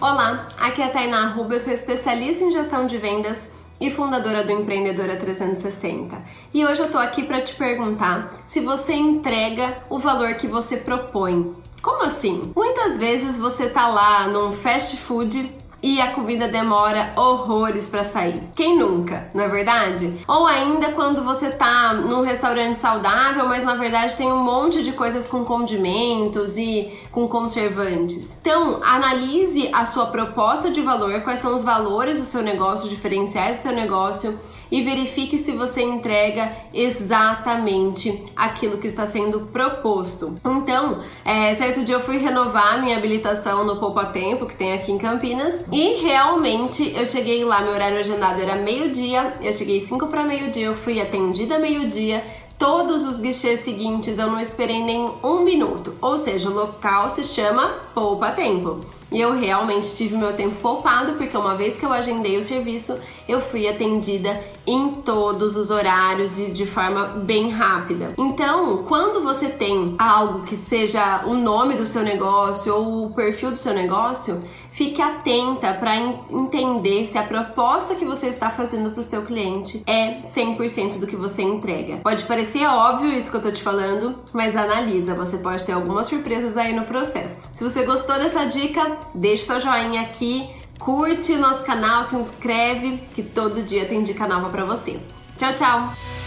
Olá, aqui é a Tainá Rubio, eu sou especialista em gestão de vendas e fundadora do Empreendedora 360. E hoje eu tô aqui para te perguntar se você entrega o valor que você propõe. Como assim? Muitas vezes você tá lá num fast food e a comida demora horrores para sair. Quem nunca, não é verdade? Ou ainda quando você tá num restaurante saudável, mas na verdade tem um monte de coisas com condimentos e com conservantes. Então, analise a sua proposta de valor, quais são os valores do seu negócio, os diferenciais do seu negócio e verifique se você entrega exatamente aquilo que está sendo proposto. Então, é, certo dia eu fui renovar minha habilitação no Poupa Tempo, que tem aqui em Campinas, e realmente eu cheguei lá, meu horário agendado era meio-dia, eu cheguei 5 para meio-dia, eu fui atendida meio-dia, todos os guichês seguintes eu não esperei nem um minuto. Ou seja, o local se chama Poupa Tempo. E eu realmente tive meu tempo poupado, porque uma vez que eu agendei o serviço, eu fui atendida em todos os horários e de forma bem rápida. Então, quando você tem algo que seja o nome do seu negócio ou o perfil do seu negócio, fique atenta para entender se a proposta que você está fazendo para o seu cliente é 100% do que você entrega. Pode parecer óbvio isso que eu tô te falando, mas analisa, você pode ter algumas surpresas aí no processo. Se você gostou dessa dica, deixe seu joinha aqui, curte nosso canal, se inscreve, que todo dia tem dica nova para você. Tchau, tchau!